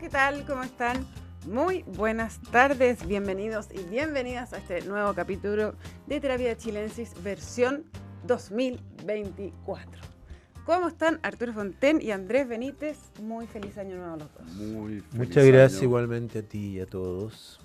¿qué tal? ¿Cómo están? Muy buenas tardes, bienvenidos y bienvenidas a este nuevo capítulo de Terapia Chilensis versión 2024. ¿Cómo están Arturo Fonten y Andrés Benítez? Muy feliz año nuevo a los dos. Muy feliz Muchas gracias año. igualmente a ti y a todos.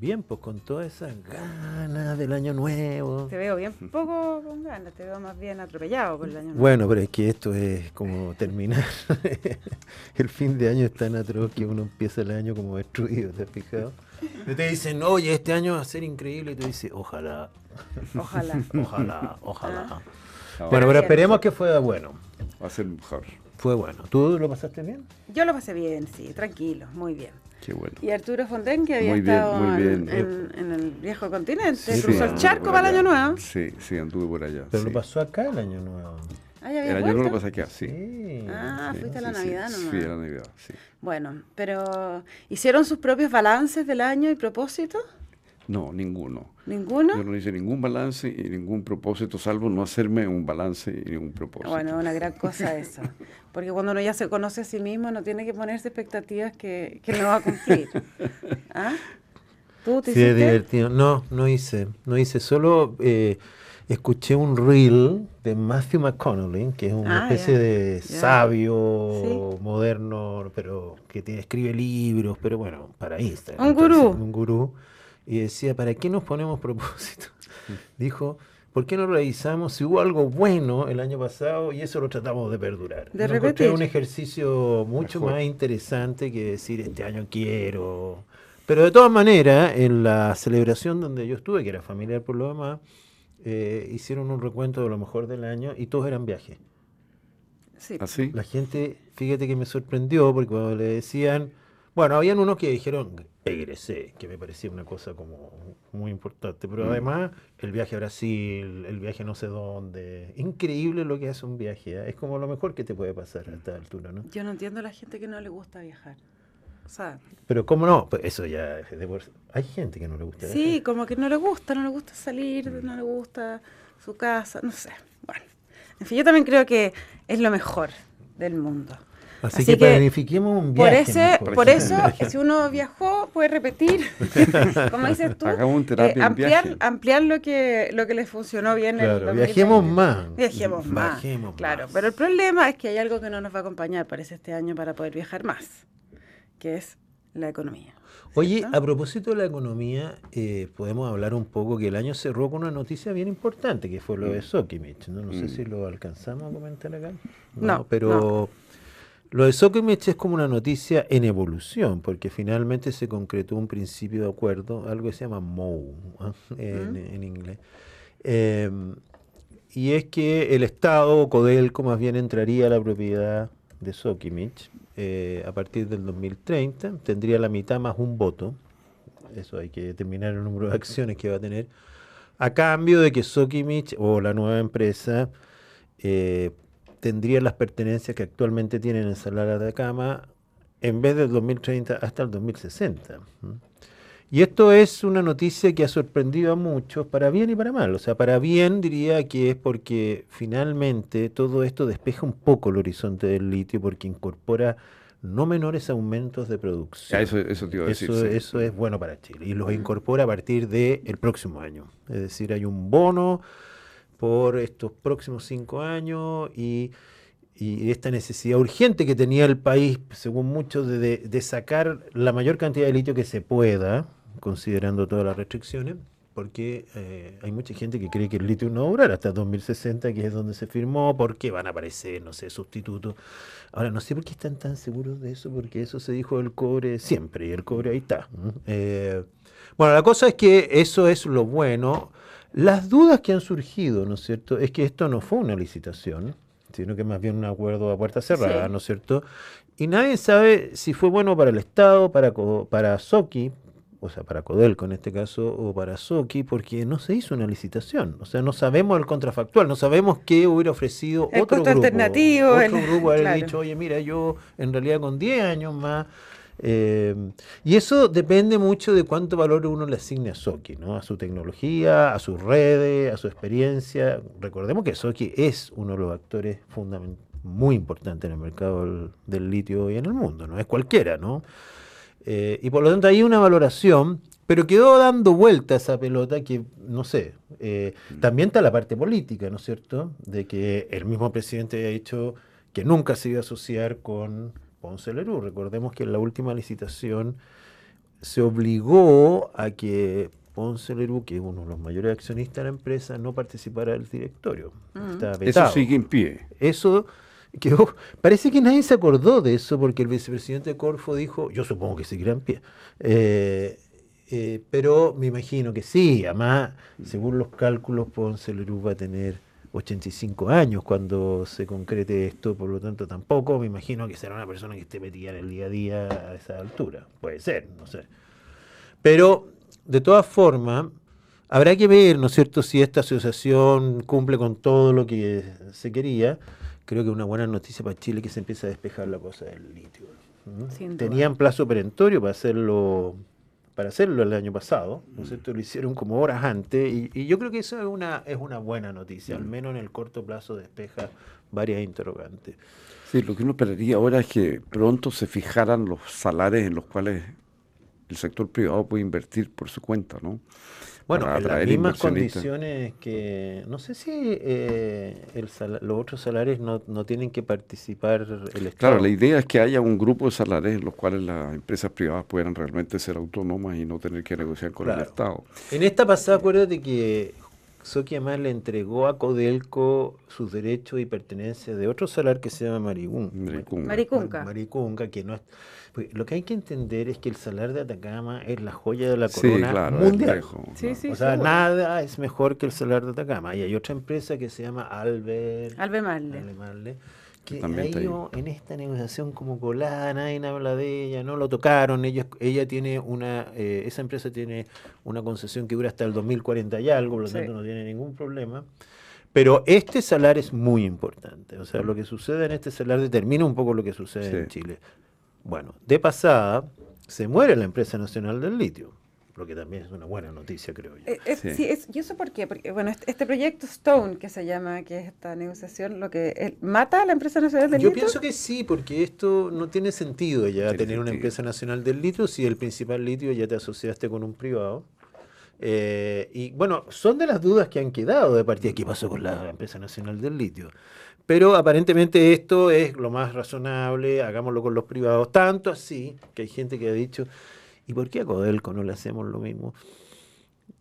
Bien, pues con todas esas ganas del año nuevo. Te veo bien poco con ganas, te veo más bien atropellado por el año nuevo. Bueno, pero es que esto es como terminar. el fin de año es tan atroz que uno empieza el año como destruido, ¿te has fijado? Y te dicen, oye, este año va a ser increíble. Y tú dices, ojalá, Ojalá. ojalá, ojalá. Ah. Ahora Bueno, pero esperemos que fue bueno. Va a ser mejor. Fue bueno. ¿Tú lo pasaste bien? Yo lo pasé bien, sí, tranquilo, muy bien. Qué bueno. Y Arturo Fonten, que había Muy bien, estado muy en, bien. en- en el viejo continente, Sí, cruzó el charco para el año nuevo. Sí, sí, anduve por allá. Pero sí. lo pasó acá el año nuevo. Ah, ya había El año nuevo lo pasé acá, sí. Sí. Ah, sí. fuiste a la Sí, sí, Navidad nomás. Sí, a la Navidad, sí. Bueno, pero ¿hicieron sus propios balances del año y propósitos? No, ninguno. ¿Ninguno? Yo no hice ningún balance y ningún propósito, salvo no hacerme un balance y ningún propósito. Bueno, una gran cosa eso. Porque cuando uno ya se conoce a sí mismo, no tiene que ponerse expectativas que, que no va a cumplir. ¿Ah? ¿Tú te Sí, es hiciste? divertido. No, no hice. No hice. Solo eh, escuché un reel de Matthew McConaughey, que es una Ah, especie ya, de ya. sabio moderno, pero que tiene, escribe libros, pero bueno, para Instagram. Un gurú. Un gurú. Y decía, ¿para qué nos ponemos propósitos? Dijo, ¿por qué no revisamos si hubo algo bueno el año pasado y eso lo tratamos de perdurar? De repetir. un ejercicio mucho Mejor. más interesante que decir, este año quiero... Pero de todas maneras, en la celebración donde yo estuve, que era familiar por lo demás, eh, hicieron un recuento de lo mejor del año y todos eran viajes. Sí. ¿Así? La gente, fíjate que me sorprendió porque cuando le decían, bueno, habían unos que dijeron, egresé, que me parecía una cosa como muy importante, pero Mm. además el viaje a Brasil, el viaje a no sé dónde, increíble lo que hace un viaje, ¿eh? es como lo mejor que te puede pasar a esta altura, ¿no? Yo no entiendo a la gente que no le gusta viajar. O sea, Pero cómo no, pues eso ya es de por- Hay gente que no le gusta sí, viajar. como que no le gusta, no le gusta salir, no le gusta su casa, no sé. Bueno, en fin, yo también creo que es lo mejor del mundo. Así, así que, que planifiquemos un Por, viaje. ese, mejor. por eso, si uno viajó, puede repetir, como dices tú, Hagamos un terapia en ampliar, ampliar lo que lo que les funcionó bien en el Claro, 2020. viajemos más. Viajemos más. Viajemos claro, más. pero el problema es que hay algo que no nos va a acompañar, parece, este año para poder viajar más, que es la economía. Oye, ¿cierto? a propósito de la economía, eh, podemos hablar un poco que el año cerró con una noticia bien importante, que fue lo de Sokimich. No, no sé Mm. si lo alcanzamos a comentar acá. No, pero lo de Sokimich es como una noticia en evolución, porque finalmente se concretó un principio de acuerdo, algo que se llama MOU ¿ah? en, Mm. en inglés. Eh, y es que el Estado, o Codelco más bien, entraría a la propiedad de Sokimich eh, a partir del 2030, tendría la mitad más un voto, eso hay que determinar el número de acciones que va a tener, a cambio de que Sokimich o la nueva empresa eh, tendría las pertenencias que actualmente tienen en Salar de Atacama en vez del 2030 hasta el 2060. ¿m? Y esto es una noticia que ha sorprendido a muchos, para bien y para mal. O sea, para bien diría que es porque finalmente todo esto despeja un poco el horizonte del litio porque incorpora no menores aumentos de producción. Ah, eso, eso te iba a decir. Eso, sí. eso es bueno para Chile y los incorpora a partir del próximo año. Es decir, hay un bono por estos próximos cinco años y, y esta necesidad urgente que tenía el país, según muchos, de, de- de sacar la mayor cantidad de litio que se pueda, considerando todas las restricciones, porque eh, hay mucha gente que cree que el litio no va a durar hasta 2060, que es donde se firmó, porque van a aparecer, no sé, sustitutos. Ahora, no sé por qué están tan seguros de eso, porque eso se dijo del cobre siempre, y el cobre ahí está. Eh, bueno, la cosa es que eso es lo bueno. Las dudas que han surgido, ¿no es cierto?, es que esto no fue una licitación, sino que más bien un acuerdo a puerta cerrada, Sí. ¿no es cierto? Y nadie sabe si fue bueno para el Estado, para, para Soki, o sea, para Codelco en este caso, o para Soki, porque no se hizo una licitación. O sea, no sabemos el contrafactual, no sabemos qué hubiera ofrecido El otro grupo. alternativo, Otro el- grupo haber claro. dicho, oye, mira, yo en realidad con 10 años más. Eh, y eso depende mucho de cuánto valor uno le asigne a Soki, ¿no? A su tecnología, a sus redes, a su experiencia. Recordemos que Soki es uno de los actores muy importante en el mercado del, del litio y en el mundo, no es cualquiera, ¿no? Eh, y por lo tanto hay una valoración, pero quedó dando vuelta esa pelota que, no sé, eh, también está la parte política, ¿no es cierto? De que el mismo presidente ha dicho que nunca se iba a asociar con Ponce Lerú. Recordemos que en la última licitación se obligó a que Ponce Lerú, que es uno de los mayores accionistas de la empresa, no participara del directorio. Está Eso sigue en pie. Eso quedó- parece que nadie se acordó de eso porque el vicepresidente Corfo dijo, yo supongo que seguirá en pie. Eh, eh, pero me imagino que sí, además, según los cálculos, Ponce Lerú va a tener 85 años cuando se concrete esto, por lo tanto tampoco me imagino que será una persona que esté metida en el día a día a esa altura. Puede ser, no sé. Pero, de todas formas, habrá que ver, ¿no es cierto?, si esta asociación cumple con todo lo que se quería. Creo que es una buena noticia para Chile que se empieza a despejar la cosa del litio. ¿Mm? Tenían plazo perentorio para hacerlo para hacerlo el año pasado, ¿no es cierto? Lo hicieron como horas antes y, y yo creo que eso es una, es una buena noticia, al menos en el corto plazo despeja varias interrogantes. Sí, lo que uno esperaría ahora es que pronto se fijaran los salarios en los cuales el sector privado puede invertir por su cuenta, ¿no? Bueno, en las mismas condiciones que, no sé si eh, el sala- los otros salarios no, no tienen que participar el Estado. Claro, la idea es que haya un grupo de salarios en los cuales las empresas privadas puedan realmente ser autónomas y no tener que negociar con el. Estado. En esta pasada, acuérdate que Soki además le entregó a Codelco sus derechos y pertenencias de otro salar que se llama Marigún. Maricunga. Maricunca. Maricunca, que no es... porque Lo que hay que entender es que el salar de Atacama es la joya de la Sí, corona claro, es mundial. lejos, Sí, claro. sí. o sea, seguro. nada es mejor que el salar de Atacama. Y hay otra empresa que se llama Albert... Albe Marle. Alemarle, que también está ahí. en esta negociación como colada, nadie habla de ella, no lo tocaron, ellos, ella tiene una, eh, esa empresa tiene una concesión que dura hasta el 2040 y algo, por lo Sí. tanto no tiene ningún problema. Pero este salar es muy importante, o sea, lo que sucede en este salar determina un poco lo que sucede en. Chile. Bueno, de pasada, se muere la empresa nacional del litio, lo que también es una buena noticia, creo yo. Eh, es- Sí. sí, es- ¿Y eso por qué? Porque, bueno, este, este proyecto Stone, que se llama, que es esta negociación, lo que eh, mata a la empresa nacional del Yo litio? pienso que sí, porque esto no tiene sentido ya Tiene tener una empresa nacional del litio si el principal litio ya te asociaste con un privado. Eh, y bueno, son de las dudas que han quedado de partida. ¿Qué pasó con la empresa nacional del litio? Pero aparentemente esto es lo más razonable, hagámoslo con los privados. Tanto así que hay gente que ha dicho, ¿y por qué a Codelco no le hacemos lo mismo?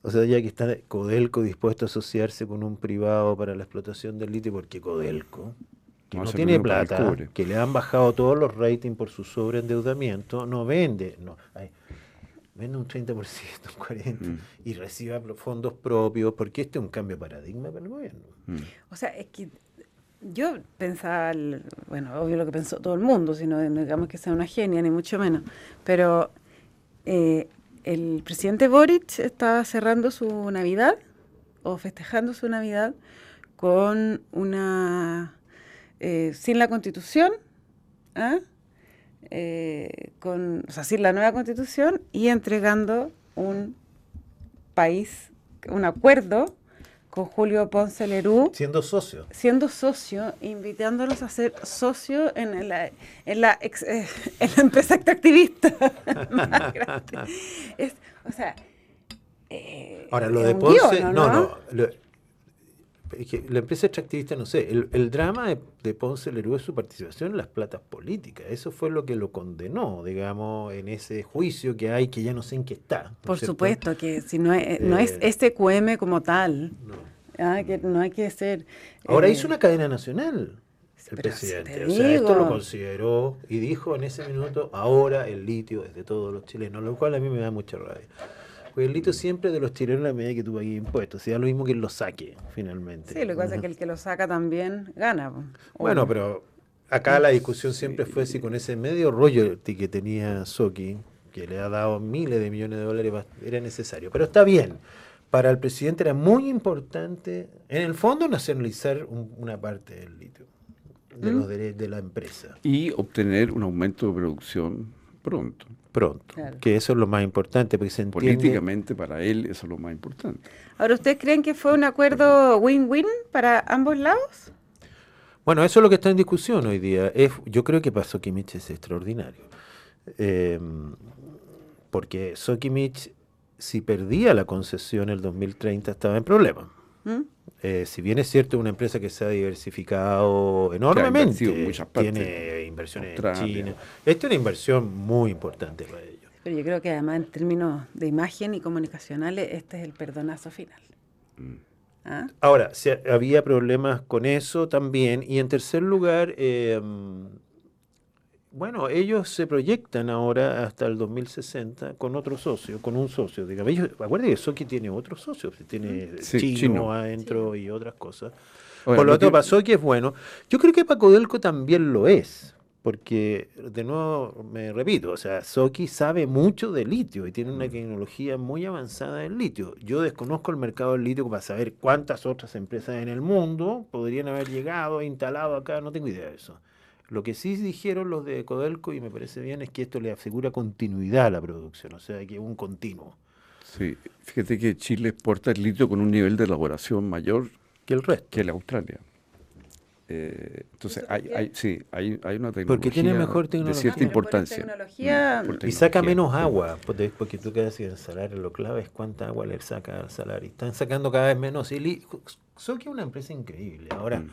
O sea, ya que está Codelco dispuesto a asociarse con un privado para la explotación del litio, ¿por qué Codelco? Que No tiene plata, que le han bajado todos los ratings por su sobreendeudamiento, no vende, no, ay, vende un 30%, un 40%, Mm. y reciba fondos propios, porque este es un cambio de paradigma para el gobierno. Mm. O sea, es que yo pensaba, el- bueno, obvio lo que pensó todo el mundo, si no no digamos que sea una genia, ni mucho menos, pero eh, el presidente Boric estaba cerrando su Navidad o festejando su Navidad con una, eh, sin la constitución, ¿ah? Eh, con, o sea, sin la nueva constitución y entregando un país, un acuerdo con Julio Ponce Lerú Siendo socio. siendo socio, invitándolos a ser socio en la, en la, ex- eh, en la empresa extractivista más grande. Es, o sea, eh, Ahora, lo de Ponce, no, no. lo- que la empresa extractivista, no sé, el, el drama de, de Ponce Lerú es su participación en las platas políticas. Eso fue lo que lo condenó, digamos, en ese juicio que hay que ya no sé en qué está. ¿no es Por cierto? supuesto que si no es, no es Eh, SQM como tal, No. ah, que no hay que ser... Ahora eh, hizo una cadena nacional el pero presidente. te O sea, esto lo consideró y dijo en ese minuto, ahora el litio es de todos los chilenos, lo cual a mí me da mucha rabia. Porque el litio siempre de los chilenos la medida que tú pagues impuestos. O sea, lo mismo que él lo saque, finalmente. Sí, lo que pasa es que el que lo saca también gana. Bueno, pero acá la discusión siempre fue si con ese medio rollo que tenía Soki, que le ha dado miles de millones de dólares, era necesario. Pero está bien. Para el presidente era muy importante, en el fondo, nacionalizar un- una parte del litio, de, ¿Mm? los dere- de la empresa, Y obtener un aumento de producción pronto. Pronto. Claro. Que eso es lo más importante, porque se entiende... Políticamente para él eso es lo más importante. Ahora, ¿ustedes creen que fue un acuerdo win-win para ambos lados? Bueno, eso es lo que está en discusión hoy día. Es, yo creo que para Sokimich es extraordinario. Eh, porque Sokimich, si perdía la concesión el 2030, estaba en problemas. ¿Mm? Eh, si bien es cierto, es una empresa que se ha diversificado enormemente, muchas partes. tiene inversiones en. China. Esta es una inversión muy importante para ellos. Pero yo creo que además en términos de imagen y comunicacionales, este es el perdonazo final. Mm. ¿Ah? Ahora, si ha- había problemas con eso también. Y en tercer lugar, eh, bueno, ellos se proyectan ahora hasta el 2060 con otro socio, con un socio. Digamos. Ellos, acuérdense que Soki tiene otro socio, tiene Sí, chino, chino. adentro y otras cosas. Por lo tanto, que- para Soki es bueno. Yo creo que para Codelco también lo es. Porque, de nuevo, me repito, o sea, Soki sabe mucho de litio y tiene Mm. una tecnología muy avanzada en litio. Yo desconozco el mercado del litio para saber cuántas otras empresas en el mundo podrían haber llegado e instalado acá, no tengo idea de eso. Lo que sí dijeron los de Codelco, y me parece bien, es que esto le asegura continuidad a la producción, o sea, que es un continuo Sí, fíjate que Chile exporta el litio con un nivel de elaboración mayor que el resto. que el Australia. Eh, entonces, hay, hay, sí, hay, hay una tecnología Porque tiene mejor de tecnología. cierta Pero por importancia. tecnología- Mm, por Y saca tecnología. menos agua, porque porque tú quedas en el salario, lo clave es cuánta agua le saca al salario. Están sacando cada vez menos. Y Soki es una empresa increíble. Ahora, Mm.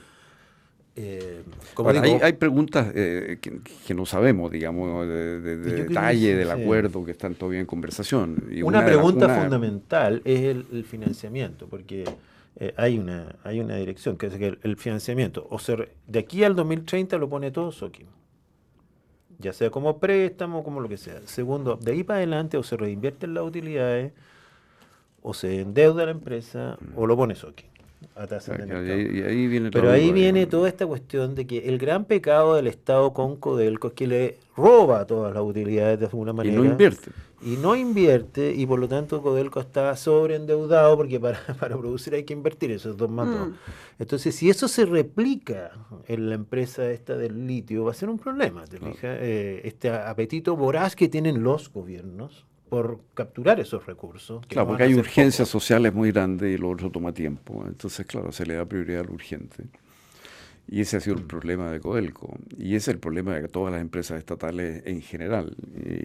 Eh, como Ahora, digo, hay, hay preguntas eh, que, que no sabemos, digamos, de, detalle del sí. acuerdo que están todavía en conversación. Y una pregunta una- fundamental es el, el financiamiento, porque eh, hay, una, hay una dirección, que es que el, el financiamiento, o se re- de aquí al 2030 lo pone todo Soki, ya sea como préstamo, como lo que sea. Segundo, de ahí para adelante o se reinvierten las utilidades, o se endeuda la empresa, o lo pone Soki. A tasa Claro, de y, ahí- y ahí viene Pero ahí viene toda esta cuestión de que el gran pecado del Estado con Codelco es que le roba todas las utilidades de alguna Y manera. no invierte. Y no invierte, y por lo tanto Codelco está sobreendeudado porque para, para producir hay que invertir esos dos más dos. Mm. Entonces, si eso se replica en la empresa esta del litio, va a ser un problema, ¿te fijas? Eh, este apetito voraz que tienen los gobiernos por capturar esos recursos. Claro, no porque hay urgencias sociales muy grandes y lo otro toma tiempo. Entonces, claro, se le da prioridad al urgente. Y ese ha sido Mm. el problema de Codelco. Y ese es el problema de todas las empresas estatales en general.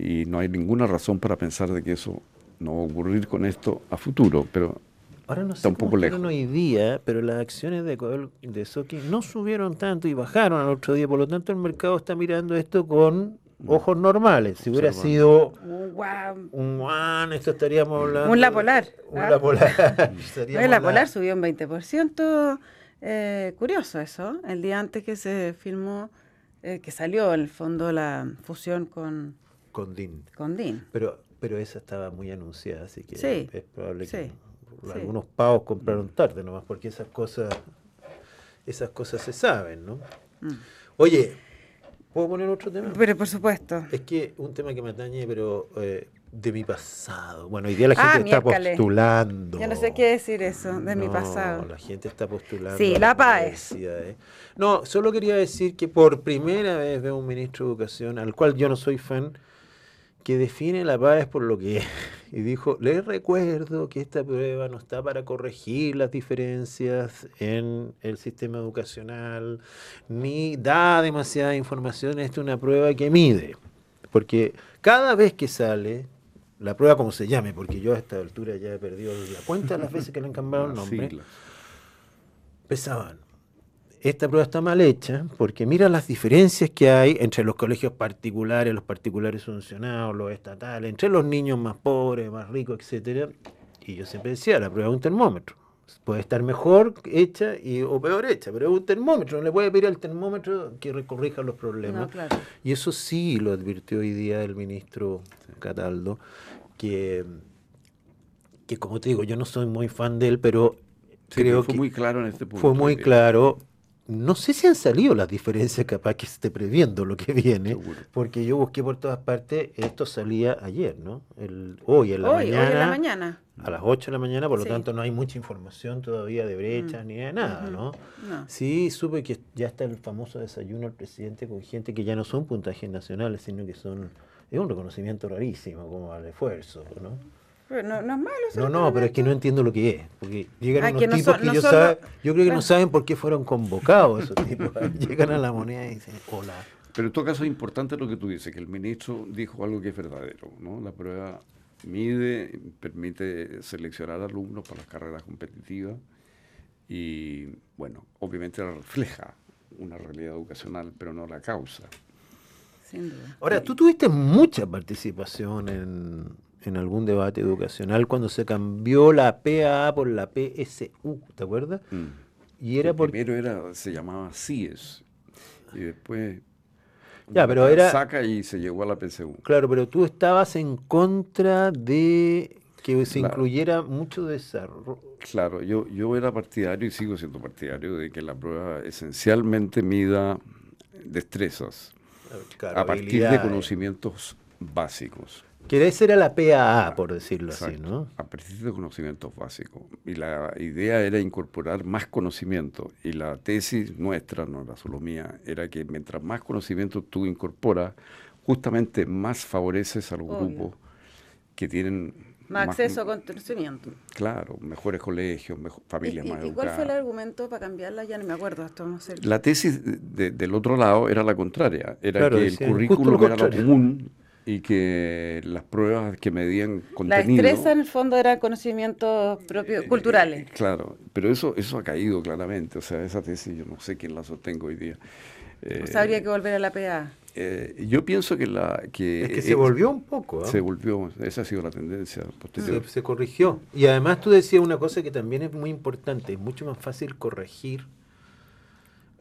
Y, no hay ninguna razón para pensar de que eso no va a ocurrir con esto a futuro. Pero Ahora no sé Está un poco lejos. hoy día, pero las acciones de Codelco, de Soki no subieron tanto y bajaron al otro día. Por lo tanto, el mercado está mirando esto con ojos normales. Si hubiera sido Un guau. un one, esto estaríamos hablando. Un La Polar, Un ¿ah? La Polar. Oye, Estaríamos la Polar subió un 20%. eh, curioso eso. El día antes que se filmó, eh, que salió en el fondo la fusión con, Con DIN. con DIN. Pero, pero esa estaba muy anunciada, así que Sí, es probable que sí, sí. algunos pavos compraron tarde nomás, porque esas cosas, esas cosas se saben, ¿no? Mm. Oye, ¿puedo poner otro tema? Pero por supuesto. Es que un tema que me atañe, pero eh, de mi pasado. Bueno, hoy día la Ah, gente está miércoles. postulando. Ya no sé qué decir eso de mi pasado. La gente está postulando. Sí, la PAES. universidades. No, solo quería decir que por primera vez veo un ministro de Educación, al cual yo no soy fan, que define la PAES por lo que es. Y dijo, les recuerdo que esta prueba no está para corregir las diferencias en el sistema educacional, ni da demasiada información, esta es una prueba que mide. Porque cada vez que sale, la prueba como se llame, porque yo a esta altura ya he perdido la cuenta de las veces que le han cambiado el nombre, siglas. Esta prueba está mal hecha porque mira las diferencias que hay entre los colegios particulares, los particulares subvencionados, los estatales, entre los niños más pobres, más ricos, etcétera. Y yo siempre decía, la prueba es un termómetro. Puede estar mejor hecha y, o peor hecha, pero es un termómetro. No le puede pedir al termómetro que recorrija los problemas. No, claro. Y eso sí lo advirtió hoy día el ministro Cataldo, que, que como te digo, yo no soy muy fan de él, pero Sí, creo fue que muy claro en este punto. fue muy eh, claro. No sé si han salido las diferencias, capaz que esté previendo lo que viene, Seguro. porque yo busqué por todas partes, esto salía ayer, ¿no? El, hoy en la Hoy, hoy mañana. en la mañana. A las 8 de la mañana, por lo Sí. tanto no hay mucha información todavía de brechas Mm. ni de nada. No. Sí, supe que ya está el famoso desayuno al presidente con gente que ya no son puntajes nacionales, sino que son. Es un reconocimiento rarísimo, como al esfuerzo, ¿no? Pero no, no es malo. No, no, pero es que no entiendo lo que es. Porque llegan Ah, unos que no tipos son- que no yo, son sabe- los- yo creo que claro. no saben por qué fueron convocados esos tipos. llegan a la moneda y dicen, hola. Pero en todo caso es importante lo que tú dices, que el ministro dijo algo que es verdadero. ¿no? La prueba mide, permite seleccionar alumnos para las carreras competitivas y, bueno, obviamente refleja una realidad educacional, pero no la causa. Sin duda. Ahora, tú tuviste mucha participación en, en algún debate educacional cuando se cambió la PAA por la PSU, ¿te acuerdas? Mm. Y era El por... Primero era, se llamaba CIES y después Ya, pero era- saca y se llegó a la PSU. Claro, pero tú estabas en contra de que se Claro. incluyera mucho desarrollo. Claro, yo, yo era partidario y sigo siendo partidario de que la prueba esencialmente mida destrezas a partir de conocimientos básicos. Que esa era la PAA, por decirlo así, ¿no? A partir de conocimientos básicos. Y la idea era incorporar más conocimiento. Y la tesis nuestra, no era solo mía, era que mientras más conocimiento tú incorporas, justamente más favoreces a los Obvio. grupos que tienen Más acceso a conocimiento. Claro, mejores colegios, mejo- familias ¿Y, más y- y cuál fue el argumento para cambiarla? Ya no me acuerdo. Esto no sé. La tesis de- del otro lado era la contraria, era Claro, que el currículum era lo común y que las pruebas que medían La contenido... destreza en el fondo eran conocimientos propios, culturales. Eh, Claro, pero eso eso ha caído claramente, o sea, esa tesis yo no sé quién la sostengo hoy día. Eh, O sea, habría que volver a la PA. eh, yo pienso que la que Es que se eh, volvió un poco, ¿ah? se volvió, esa ha sido la tendencia posterior. se, se corrigió. Y además tú decías una cosa que también es muy importante, es mucho más fácil corregir,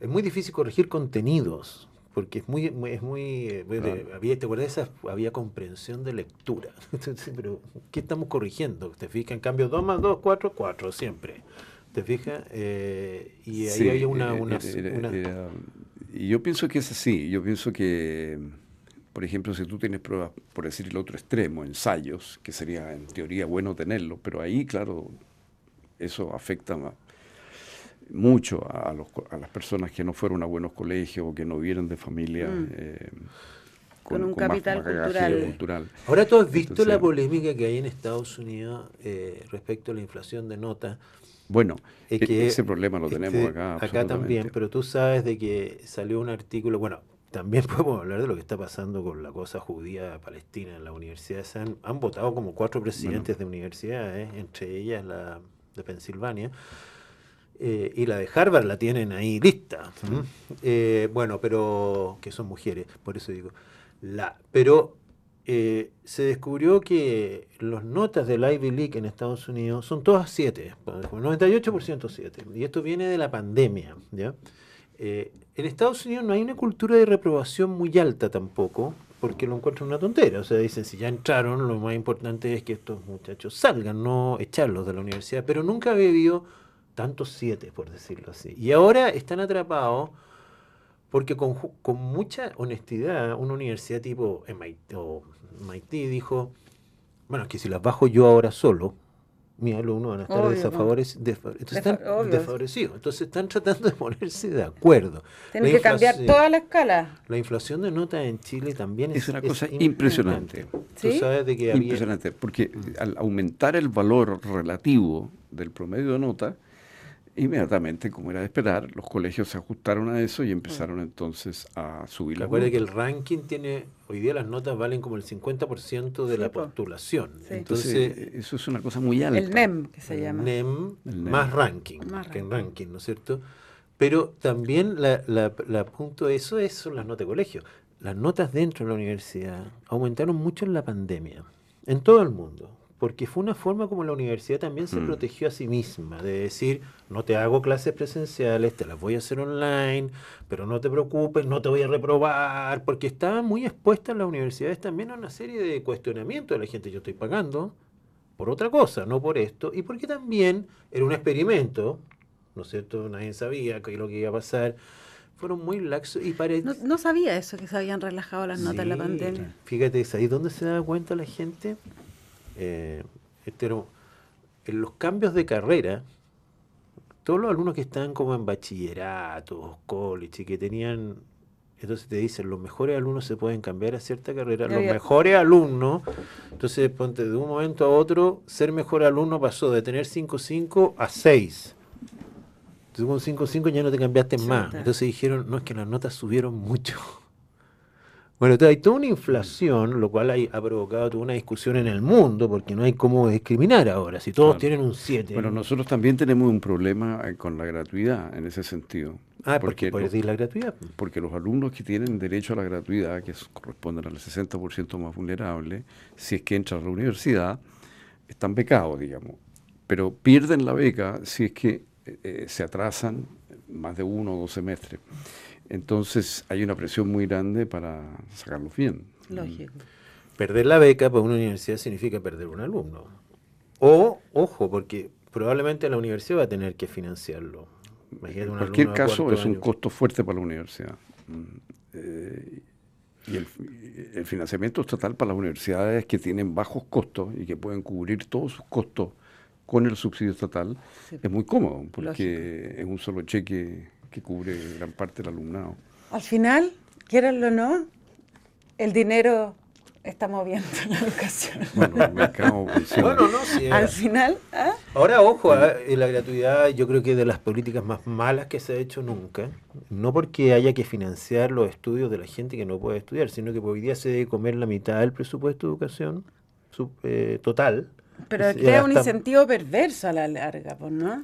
es muy difícil corregir contenidos, porque es muy, muy- es muy, eh, Claro. había, ¿te acuerdas? había comprensión de lectura. Pero, ¿qué estamos corrigiendo? ¿Te fijas? En cambio, 2 más 2, 4, 4, siempre. ¿Te fijas? Eh, y ahí Sí, había una... eh, una, era- una- era- y yo pienso que es así, yo pienso que, por ejemplo, si tú tienes pruebas, por decir el otro extremo, ensayos, que sería en teoría bueno tenerlo, pero ahí, claro, eso afecta ma- mucho a, los co- a las personas que no fueron a buenos colegios o que no vienen de familia Mm. eh, Con un capital cultural. cultural. Ahora tú has visto Entonces- la polémica que hay en Estados Unidos eh, respecto a la inflación de notas. Bueno, Es e- que ese problema lo tenemos este, acá. Acá también, pero tú sabes de que salió un artículo, bueno, también podemos hablar de lo que está pasando con la cosa judía palestina en la universidad. Se han, han votado como cuatro presidentes de universidades, entre ellas la de Pensilvania. Eh, y la de Harvard la tienen ahí lista. Eh, bueno, pero que son mujeres, por eso digo. La, pero eh, se descubrió que las notas del Ivy League en Estados Unidos son todas 7, 98% 7. Y esto viene de la pandemia. ¿ya? En Estados Unidos no hay una cultura de reprobación muy alta tampoco, porque lo encuentran una tontera. O sea, dicen, si ya entraron, lo más importante es que estos muchachos salgan, no echarlos de la universidad. Pero nunca había habido tantos 7, por decirlo así. Y ahora están atrapados porque con, ju- con mucha honestidad, una universidad tipo MIT, o MIT dijo, bueno, es que si las bajo yo ahora solo, mis alumnos van a estar Obvio, desafavorecidos. Entonces están obvio. desfavorecidos. Entonces están tratando de ponerse de acuerdo. Tienen La que cambiar inflación- toda la escala. La inflación de notas en Chile también es, Es una cosa impresionante. Tú ¿Sí? sabes de que había... Impresionante, porque al aumentar el valor relativo del promedio de nota, inmediatamente, como era de esperar, los colegios se ajustaron a eso y empezaron entonces a subir las Recuerda que el ranking tiene, hoy día las notas valen como el 50% de Sí, la po. postulación. Sí. Entonces, Entonces, eso es una cosa muy alta. El NEM, que se llama. NEM, El NEM. más ranking, Más que en ranking. ranking, ¿no es cierto? Pero también la, la, la punto de eso es, son las notas de colegio. Las notas dentro de la universidad aumentaron mucho en la pandemia, en todo el mundo, porque fue una forma como la universidad también se Mm. protegió a sí misma, de decir, no te hago clases presenciales, te las voy a hacer online, pero no te preocupes, no te voy a reprobar, porque estaban muy expuestas las universidades también a una serie de cuestionamientos de la gente, yo estoy pagando por otra cosa, no por esto, y porque también era un experimento, ¿no es cierto? Nadie sabía qué es lo que iba a pasar. Fueron muy laxos y parece... No, no sabía eso, que se habían relajado las notas en la pandemia. Fíjate, ¿es ahí donde se da cuenta la gente? Eh, un- en los cambios de carrera, todos los alumnos que estaban como en bachilleratos, college y que tenían Entonces te dicen, los mejores alumnos se pueden cambiar a cierta carrera, los mejores alumnos. Entonces, ponte, de un momento a otro, ser mejor alumno pasó de tener 5.5 a 6. Entonces con 5.5 ya no te cambiaste más. Entonces dijeron, no, es que las notas subieron mucho. Bueno, hay toda una inflación, lo cual hay- ha provocado toda una discusión en el mundo, porque no hay cómo discriminar ahora. Si todos Claro. tienen un 7. Bueno, nosotros también tenemos un problema eh, con la gratuidad en ese sentido. ah, porque lo- perdí la gratuidad. porque los alumnos que tienen derecho a la gratuidad, que corresponden al 60% más vulnerable, si es que entran a la universidad, están becados, digamos. Pero pierden la beca si es que eh, eh, se atrasan más de uno o dos semestres. Entonces hay una presión muy grande para sacarlos bien. Lógico. Perder la beca para una universidad significa perder un alumno. O, ojo, porque probablemente la universidad va a tener que financiarlo. Imagínate En cualquier caso es un año. costo fuerte para la universidad. Mm, eh, y el, el financiamiento estatal para las universidades que tienen bajos costos y que pueden cubrir todos sus costos con el subsidio estatal Sí. es muy cómodo porque es un solo cheque que cubre gran parte del alumnado. Al final, quieranlo o no, el dinero está moviendo la educación. Bueno, el mercado funciona. Bueno, no, sí, Al eh, final, ¿ah? Ahora, ojo, eh, la gratuidad yo creo que es de las políticas más malas que se ha hecho nunca. No porque haya que financiar los estudios de la gente que no puede estudiar, sino que hoy día se debe comer la mitad del presupuesto de educación sub- eh, total. pero crea un incentivo perverso a la larga, pues, ¿no?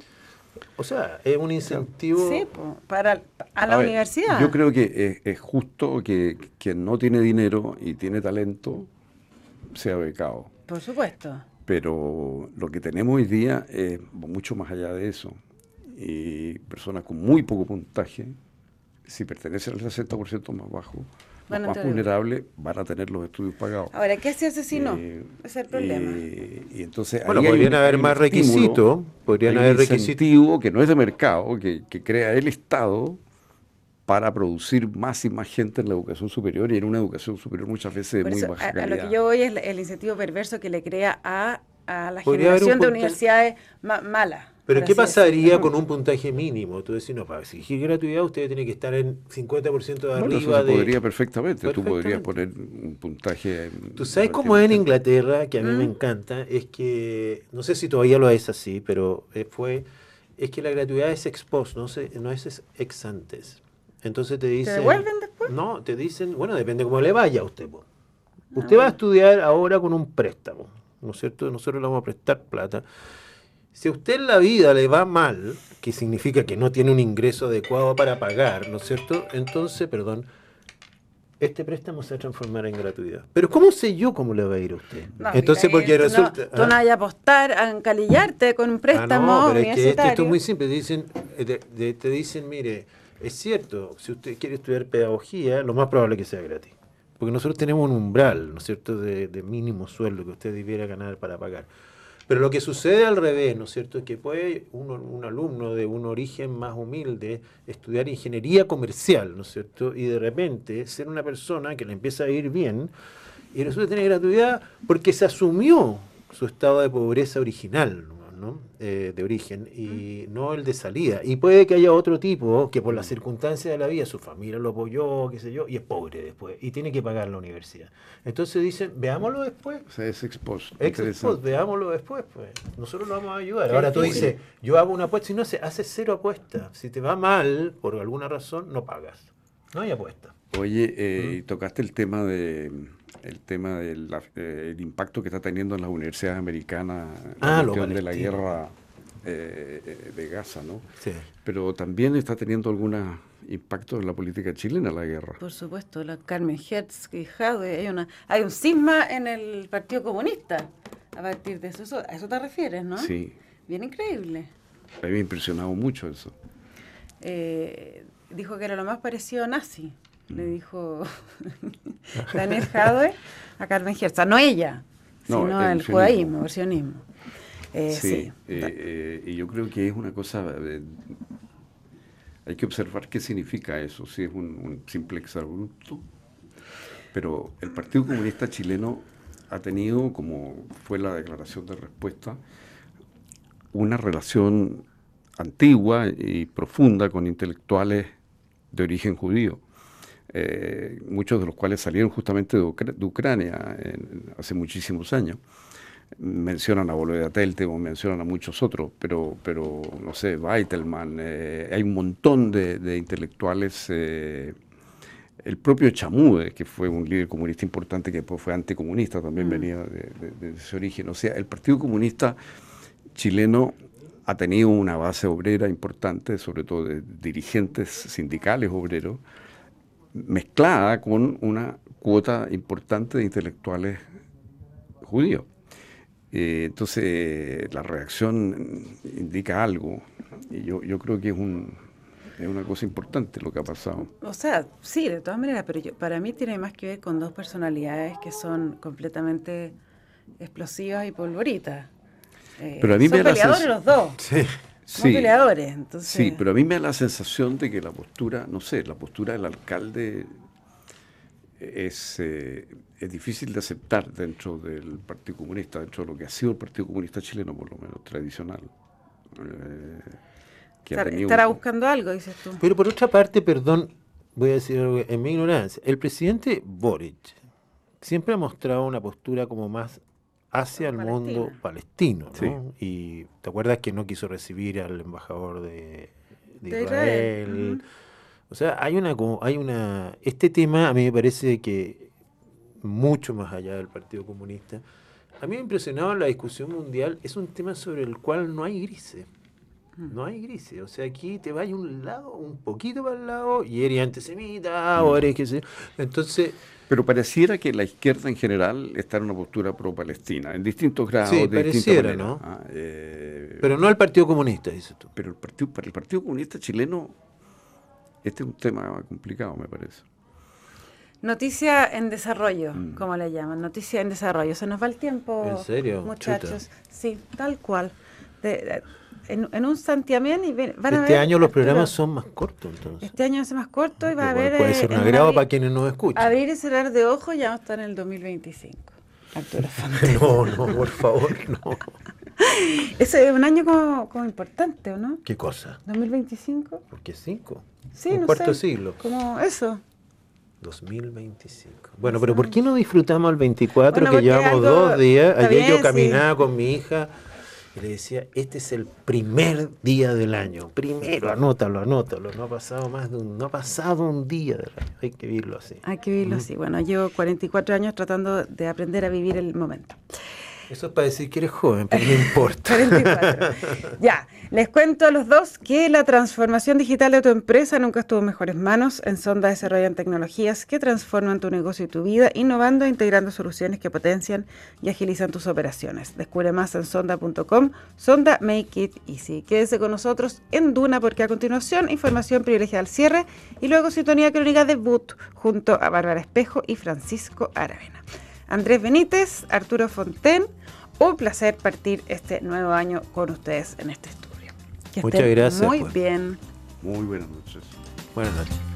O sea, es un incentivo... Sí, pues, para a la A ver, universidad. Yo creo que es, es justo que quien no tiene dinero y tiene talento sea becado. Por supuesto. Pero lo que tenemos hoy día es mucho más allá de eso. Y personas con muy poco puntaje, si pertenecen al 60% más bajo, los más vulnerables, van a tener los estudios pagados. Ahora, ¿qué se hace si no? Eh, Ese es el problema. eh, y entonces Bueno, podrían un- haber más requisitos, podrían haber requisitos. incentivo que no es de mercado, que, que crea el Estado para producir más y más gente en la educación superior y en una educación superior muchas veces de muy eso, baja a, a calidad. lo que yo voy es el incentivo perverso que le crea a, a la generación de universidades ma- malas. Pero ¿qué pasaría con un puntaje mínimo? Tú decís, no, para exigir gratuidad usted tiene que estar en 50% de Bueno, arriba eso se de... podría perfectamente. Tú podrías poner un puntaje. Tú sabes cómo es en Inglaterra, que a mí me Mm. encanta, es que, no sé si todavía lo es así, pero eh, fue, es que la gratuidad es ex post, no, se, no es ex antes. Entonces te dicen... devuelven después? No, te dicen, bueno, depende cómo le vaya a usted. po. Ah, Usted va a estudiar ahora con un préstamo, ¿no es cierto? Nosotros le vamos a prestar plata. Si a usted en la vida le va mal, que significa que no tiene un ingreso adecuado para pagar, ¿no es cierto? Entonces, perdón, este préstamo se va a transformar en gratuidad. Pero ¿cómo sé yo cómo le va a ir a usted? No, Entonces, mira, porque no- resulta... tú no, ¿ah? a apostar a encalillarte con un préstamo Ah, no, pero es que esto, es muy simple. Te dicen, eh, de- de- te dicen, mire, es cierto, si usted quiere estudiar pedagogía, lo más probable es que sea gratis. Porque nosotros tenemos un umbral, ¿no es cierto?, de, mínimo sueldo que usted debiera ganar para pagar. Pero lo que sucede al revés, ¿no es cierto?, es que puede un, un alumno de un origen más humilde estudiar ingeniería comercial, ¿no es cierto?, y de repente ser una persona que le empieza a ir bien y resulta tener gratuidad porque se asumió su estado de pobreza original, ¿no? Eh, de origen, y no el de salida. Y puede que haya otro tipo que por las circunstancias de la vida, su familia lo apoyó, qué sé yo, y es pobre después, y tiene que pagar la universidad. Entonces dicen, veámoslo después. O sea, es ex post. Ex veámoslo después, pues. Nosotros lo vamos a ayudar. Ahora tú dices, yo hago una apuesta, si no se hace cero apuesta. Si te va mal, por alguna razón, no pagas. No hay apuesta. Oye, eh, tocaste el tema de el tema del impacto que está teniendo en las universidades americanas la Ah, lo cuestión de la guerra eh, eh, de Gaza, ¿no? Sí. Pero también está teniendo algún impacto en la política chilena la guerra. Por supuesto, la Carmen Hertz y hay una hay un cisma en el Partido Comunista a partir de eso. eso a eso te refieres, ¿no? Sí, Bien increíble. a mí me ha impresionado mucho eso. Eh, dijo que era lo más parecido a nazi. Le dijo Daniel Jadwe a Carmen Hertz, no ella, No, sino el el judaísmo, el sionismo. Eh, sí, sí. eh, eh, y yo creo que es una cosa, hay que observar qué significa eso, si es un, un simple exabrupto, pero el Partido Comunista Chileno ha tenido, como fue la declaración de respuesta, una relación antigua y profunda con intelectuales de origen judío. Eh, muchos de los cuales salieron justamente de, Ucrania hace muchísimos años. Mencionan a Volodya Teltemo, mencionan a muchos otros, pero, pero no sé, Weitelman, eh, hay un montón de, intelectuales. Eh, el propio Chamude, que fue un líder comunista importante que después fue anticomunista, también mm. venía de, ese origen. O sea, el Partido Comunista chileno ha tenido una base obrera importante, sobre todo de dirigentes sindicales obreros, mezclada con una cuota importante de intelectuales judíos. Eh, entonces, la reacción indica algo. Y yo, yo creo que es, un, es una cosa importante lo que ha pasado. O sea, sí, de todas maneras, pero para mí tiene más que ver con dos personalidades que son completamente explosivas y polvoritas. Eh, pero a mí son me peleadores los dos. Sí. Sí, peleadores, entonces... sí, pero a mí me da la sensación de que la postura, no sé, la postura del alcalde es, eh, es difícil de aceptar dentro del Partido Comunista, dentro de lo que ha sido el Partido Comunista chileno, por lo menos tradicional. Eh, estará buscando algo, dices tú. Pero por otra parte, perdón, voy a decir algo en mi ignorancia, el presidente Boric siempre ha mostrado una postura como más hacia el mundo palestino. ¿no? Y te acuerdas que no quiso recibir al embajador de, Israel. O sea, hay una, hay una. Este tema a mí me parece que mucho más allá del Partido Comunista. A mí me impresionaba la discusión mundial. Es un tema sobre el cual no hay grises. No hay grises. O sea, aquí te vas un lado, un poquito para el lado, y eres antisemita, o eres que sé. Entonces pero pareciera que la izquierda en general está en una postura pro-palestina, en distintos grados, sí, de pareciera, ¿no? Ah, eh, pero no al Partido Comunista, dices tú. Pero el partido, para el Partido Comunista chileno, este es un tema complicado, me parece. Noticia en desarrollo, mm. como le llaman, noticia en desarrollo. Se nos va el tiempo, ¿En serio? muchachos. Sí, tal cual. de, en, un santiamén y van este a ver, año los programas son más cortos entonces. Este año es más corto y va a haber... Puede ser un agrado para quienes nos escuchan. Abrir y cerrar de ojo ya vamos a estar en el 2025. Arturo no, no, por favor, no. Ese es un año como, como, importante, ¿o no? ¿Qué cosa? 2025. ¿Por qué cinco? Sí, un cuarto siglo. Como eso. 2025. Bueno, pero ¿por qué no disfrutamos el 24 que llevamos dos días? Ayer yo caminaba con mi hija y le decía, este es el primer día del año. Primero, anótalo, anótalo. No ha pasado más de un, no ha pasado un día del año. Hay que vivirlo así. Hay que vivirlo así. Bueno, llevo 44 años tratando de aprender a vivir el momento. Eso es para decir que eres joven, pero no importa. ya, les cuento a los dos que la transformación digital de tu empresa nunca estuvo en mejores manos. En Sonda desarrollan tecnologías que transforman tu negocio y tu vida, innovando e integrando soluciones que potencian y agilizan tus operaciones. Descubre más en sonda.com. Sonda Make It Easy. Quédese con nosotros en Duna porque a continuación información privilegiada al cierre y luego sintonía crónica debut junto a Bárbara Espejo y Francisco Aravena. Andrés Benítez, Arturo Fonten. Un placer partir este nuevo año con ustedes en este estudio. Muchas gracias. Muy pues. bien. Muy buenas noches. Buenas noches.